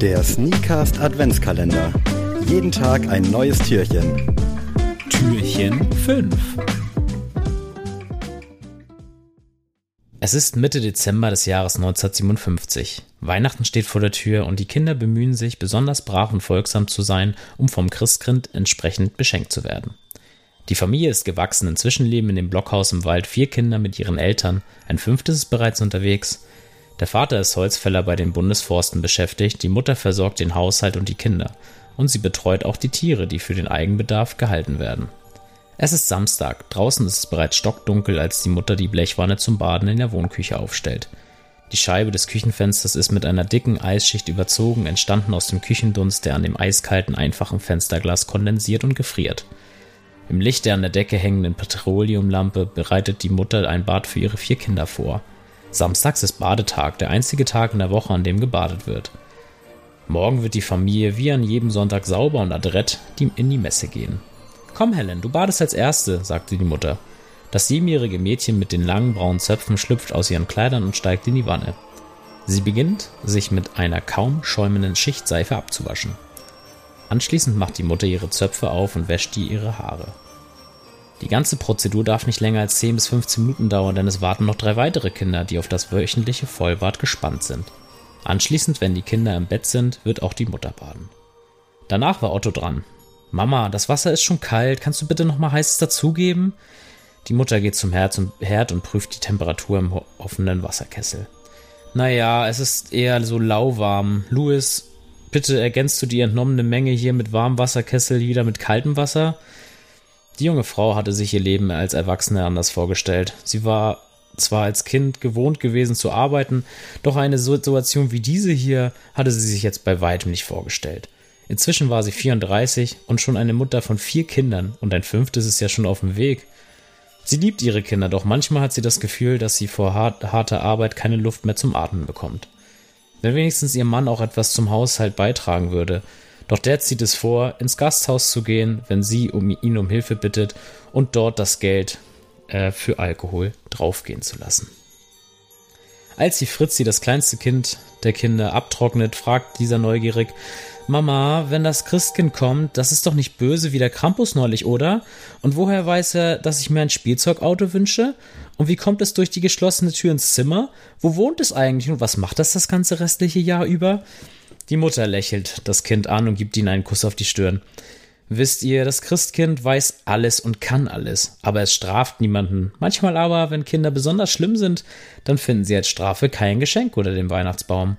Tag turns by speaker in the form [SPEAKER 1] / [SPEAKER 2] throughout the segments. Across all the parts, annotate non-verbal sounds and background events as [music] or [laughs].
[SPEAKER 1] Der Sneakast Adventskalender. Jeden Tag ein neues Türchen.
[SPEAKER 2] Türchen 5. Es ist Mitte Dezember des Jahres 1957. Weihnachten steht vor der Tür und die Kinder bemühen sich, besonders brav und folgsam zu sein, um vom Christkind entsprechend beschenkt zu werden. Die Familie ist gewachsen, inzwischen leben in dem Blockhaus im Wald vier Kinder mit ihren Eltern, ein fünftes ist bereits unterwegs. Der Vater ist Holzfäller bei den Bundesforsten beschäftigt, die Mutter versorgt den Haushalt und die Kinder, und sie betreut auch die Tiere, die für den Eigenbedarf gehalten werden. Es ist Samstag, draußen ist es bereits stockdunkel, als die Mutter die Blechwanne zum Baden in der Wohnküche aufstellt. Die Scheibe des Küchenfensters ist mit einer dicken Eisschicht überzogen, entstanden aus dem Küchendunst, der an dem eiskalten, einfachen Fensterglas kondensiert und gefriert. Im Licht der an der Decke hängenden Petroleumlampe bereitet die Mutter ein Bad für ihre vier Kinder vor. Samstags ist Badetag, der einzige Tag in der Woche, an dem gebadet wird. Morgen wird die Familie wie an jedem Sonntag sauber und adrett in die Messe gehen. Komm, Helen, du badest als Erste, sagte die Mutter. Das siebenjährige Mädchen mit den langen braunen Zöpfen schlüpft aus ihren Kleidern und steigt in die Wanne. Sie beginnt, sich mit einer kaum schäumenden Schicht Seife abzuwaschen. Anschließend macht die Mutter ihre Zöpfe auf und wäscht ihr ihre Haare. Die ganze Prozedur darf nicht länger als 10 bis 15 Minuten dauern, denn es warten noch drei weitere Kinder, die auf das wöchentliche Vollbad gespannt sind. Anschließend, wenn die Kinder im Bett sind, wird auch die Mutter baden. Danach war Otto dran. Mama, das Wasser ist schon kalt, kannst du bitte noch mal heißes dazugeben? Die Mutter geht zum Herd und prüft die Temperatur im offenen Wasserkessel. Naja, es ist eher so lauwarm. Louis, bitte ergänzt du die entnommene Menge hier mit warmem Wasserkessel wieder mit kaltem Wasser? Die junge Frau hatte sich ihr Leben als Erwachsene anders vorgestellt. Sie war zwar als Kind gewohnt gewesen zu arbeiten, doch eine Situation wie diese hier hatte sie sich jetzt bei weitem nicht vorgestellt. Inzwischen war sie 34 und schon eine Mutter von vier Kindern und ein fünftes ist ja schon auf dem Weg. Sie liebt ihre Kinder, doch manchmal hat sie das Gefühl, dass sie vor hart, harter Arbeit keine Luft mehr zum Atmen bekommt. Wenn wenigstens ihr Mann auch etwas zum Haushalt beitragen würde, doch der zieht es vor, ins Gasthaus zu gehen, wenn sie um ihn um Hilfe bittet und dort das Geld äh, für Alkohol draufgehen zu lassen. Als die Fritzi, das kleinste Kind der Kinder, abtrocknet, fragt dieser neugierig, Mama, wenn das Christkind kommt, das ist doch nicht böse wie der Krampus neulich, oder? Und woher weiß er, dass ich mir ein Spielzeugauto wünsche? Und wie kommt es durch die geschlossene Tür ins Zimmer? Wo wohnt es eigentlich und was macht das das ganze restliche Jahr über? Die Mutter lächelt das Kind an und gibt ihm einen Kuss auf die Stirn. Wisst ihr, das Christkind weiß alles und kann alles, aber es straft niemanden. Manchmal aber, wenn Kinder besonders schlimm sind, dann finden sie als Strafe kein Geschenk unter dem Weihnachtsbaum.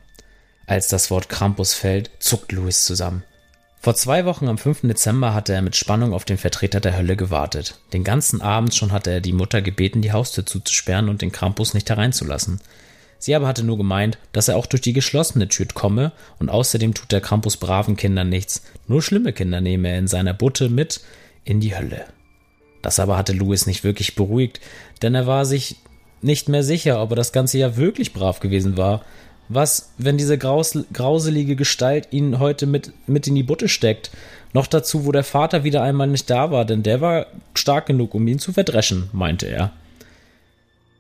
[SPEAKER 2] Als das Wort Krampus fällt, zuckt Louis zusammen. Vor zwei Wochen am 5. Dezember hatte er mit Spannung auf den Vertreter der Hölle gewartet. Den ganzen Abend schon hatte er die Mutter gebeten, die Haustür zuzusperren und den Krampus nicht hereinzulassen. Sie aber hatte nur gemeint, dass er auch durch die geschlossene Tür komme und außerdem tut der Krampus braven Kindern nichts, nur schlimme Kinder nehme er in seiner Butte mit in die Hölle. Das aber hatte Louis nicht wirklich beruhigt, denn er war sich nicht mehr sicher, ob er das ganze Jahr wirklich brav gewesen war. Was, wenn diese graus grauselige Gestalt ihn heute mit, mit in die Butte steckt? Noch dazu, wo der Vater wieder einmal nicht da war, denn der war stark genug, um ihn zu verdreschen, meinte er.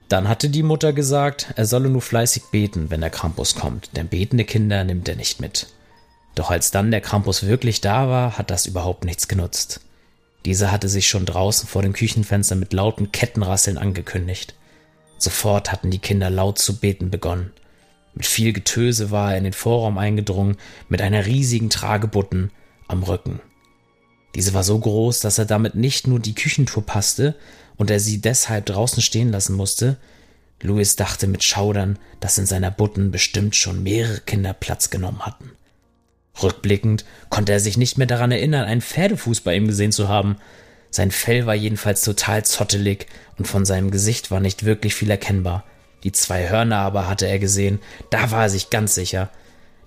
[SPEAKER 2] Dann hatte die Mutter gesagt, er solle nur fleißig beten, wenn der Krampus kommt, denn betende Kinder nimmt er nicht mit. Doch als dann der Krampus wirklich da war, hat das überhaupt nichts genutzt. Dieser hatte sich schon draußen vor dem Küchenfenster mit lauten Kettenrasseln angekündigt. Sofort hatten die Kinder laut zu beten begonnen. Mit viel Getöse war er in den Vorraum eingedrungen, mit einer riesigen Tragebutten am Rücken. Diese war so groß, dass er damit nicht nur die Küchentour passte und er sie deshalb draußen stehen lassen musste. Louis dachte mit Schaudern, dass in seiner Butten bestimmt schon mehrere Kinder Platz genommen hatten. Rückblickend konnte er sich nicht mehr daran erinnern, einen Pferdefuß bei ihm gesehen zu haben. Sein Fell war jedenfalls total zottelig und von seinem Gesicht war nicht wirklich viel erkennbar. Die zwei Hörner aber hatte er gesehen, da war er sich ganz sicher.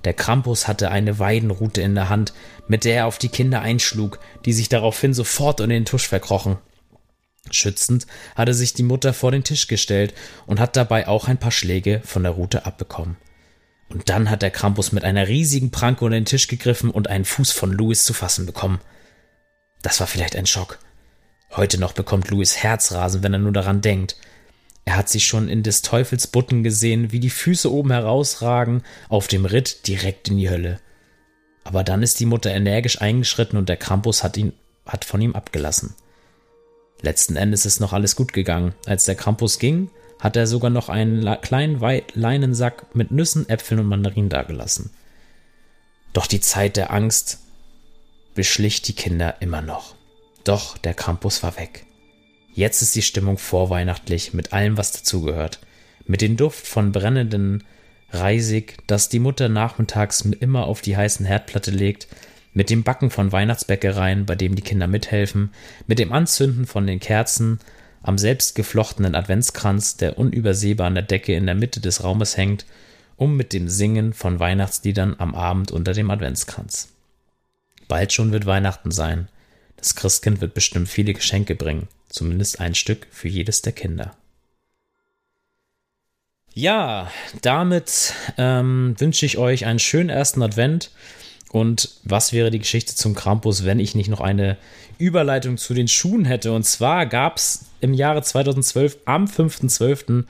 [SPEAKER 2] Der Krampus hatte eine Weidenrute in der Hand, mit der er auf die Kinder einschlug, die sich daraufhin sofort unter den Tusch verkrochen. Schützend hatte sich die Mutter vor den Tisch gestellt und hat dabei auch ein paar Schläge von der Rute abbekommen. Und dann hat der Krampus mit einer riesigen Pranke unter den Tisch gegriffen und einen Fuß von Louis zu fassen bekommen. Das war vielleicht ein Schock. Heute noch bekommt Louis Herzrasen, wenn er nur daran denkt. Er hat sich schon in des Teufels Butten gesehen, wie die Füße oben herausragen, auf dem Ritt direkt in die Hölle. Aber dann ist die Mutter energisch eingeschritten und der Krampus hat ihn, hat von ihm abgelassen. Letzten Endes ist noch alles gut gegangen. Als der Krampus ging, hat er sogar noch einen kleinen Leinensack mit Nüssen, Äpfeln und Mandarinen dagelassen. Doch die Zeit der Angst beschlich die Kinder immer noch. Doch der Krampus war weg. Jetzt ist die Stimmung vorweihnachtlich mit allem, was dazugehört. Mit dem Duft von brennenden Reisig, das die Mutter nachmittags immer auf die heißen Herdplatte legt, mit dem Backen von Weihnachtsbäckereien, bei dem die Kinder mithelfen, mit dem Anzünden von den Kerzen, am selbstgeflochtenen Adventskranz, der unübersehbar an der Decke in der Mitte des Raumes hängt, um mit dem Singen von Weihnachtsliedern am Abend unter dem Adventskranz. Bald schon wird Weihnachten sein. Das Christkind wird bestimmt viele Geschenke bringen, zumindest ein Stück für jedes der Kinder. Ja, damit ähm, wünsche ich euch einen schönen ersten Advent. Und was wäre die Geschichte zum Krampus, wenn ich nicht noch eine Überleitung zu den Schuhen hätte? Und zwar gab es im Jahre 2012 am 5.12.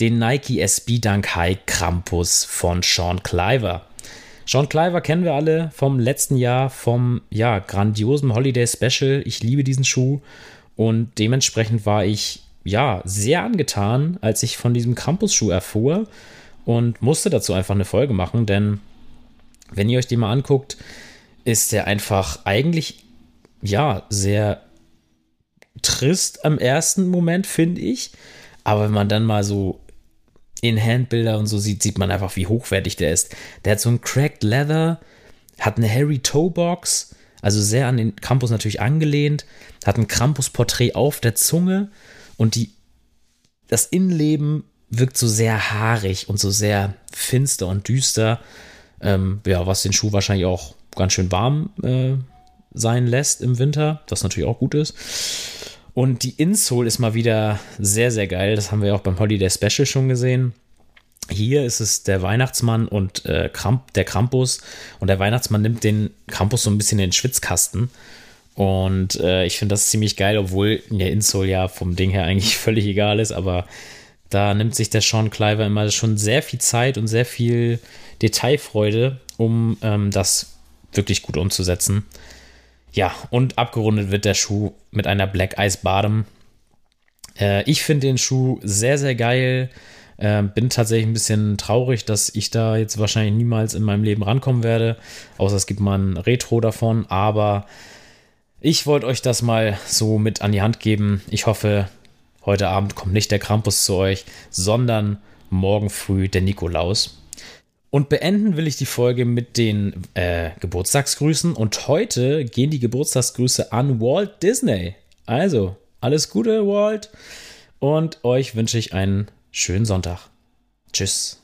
[SPEAKER 2] den Nike SB Dunk High Krampus von Sean Cliver. Sean Cliver kennen wir alle vom letzten Jahr, vom ja, grandiosen Holiday Special. Ich liebe diesen Schuh und dementsprechend war ich ja, sehr angetan, als ich von diesem Campus-Schuh erfuhr und musste dazu einfach eine Folge machen, denn wenn ihr euch den mal anguckt, ist der einfach eigentlich, ja, sehr trist am ersten Moment, finde ich. Aber wenn man dann mal so in Handbilder und so sieht, sieht man einfach, wie hochwertig der ist. Der hat so ein Cracked Leather, hat eine Harry Toe Box, also sehr an den Campus natürlich angelehnt, hat ein Krampus-Porträt auf der Zunge und die, das Innenleben wirkt so sehr haarig und so sehr finster und düster. Ähm, ja, was den Schuh wahrscheinlich auch ganz schön warm äh, sein lässt im Winter, was natürlich auch gut ist. Und die Insole ist mal wieder sehr, sehr geil. Das haben wir auch beim Holiday Special schon gesehen. Hier ist es der Weihnachtsmann und äh, Kramp, der Krampus. Und der Weihnachtsmann nimmt den Krampus so ein bisschen in den Schwitzkasten und äh, ich finde das ziemlich geil, obwohl der Insole ja vom Ding her eigentlich [laughs] völlig egal ist, aber da nimmt sich der Sean Cliver immer schon sehr viel Zeit und sehr viel Detailfreude, um ähm, das wirklich gut umzusetzen. Ja, und abgerundet wird der Schuh mit einer Black Ice Bottom. Äh, ich finde den Schuh sehr, sehr geil. Äh, bin tatsächlich ein bisschen traurig, dass ich da jetzt wahrscheinlich niemals in meinem Leben rankommen werde. Außer es gibt mal ein Retro davon. Aber ich wollte euch das mal so mit an die Hand geben. Ich hoffe, heute Abend kommt nicht der Krampus zu euch, sondern morgen früh der Nikolaus. Und beenden will ich die Folge mit den äh, Geburtstagsgrüßen. Und heute gehen die Geburtstagsgrüße an Walt Disney. Also, alles Gute, Walt. Und euch wünsche ich einen schönen Sonntag. Tschüss.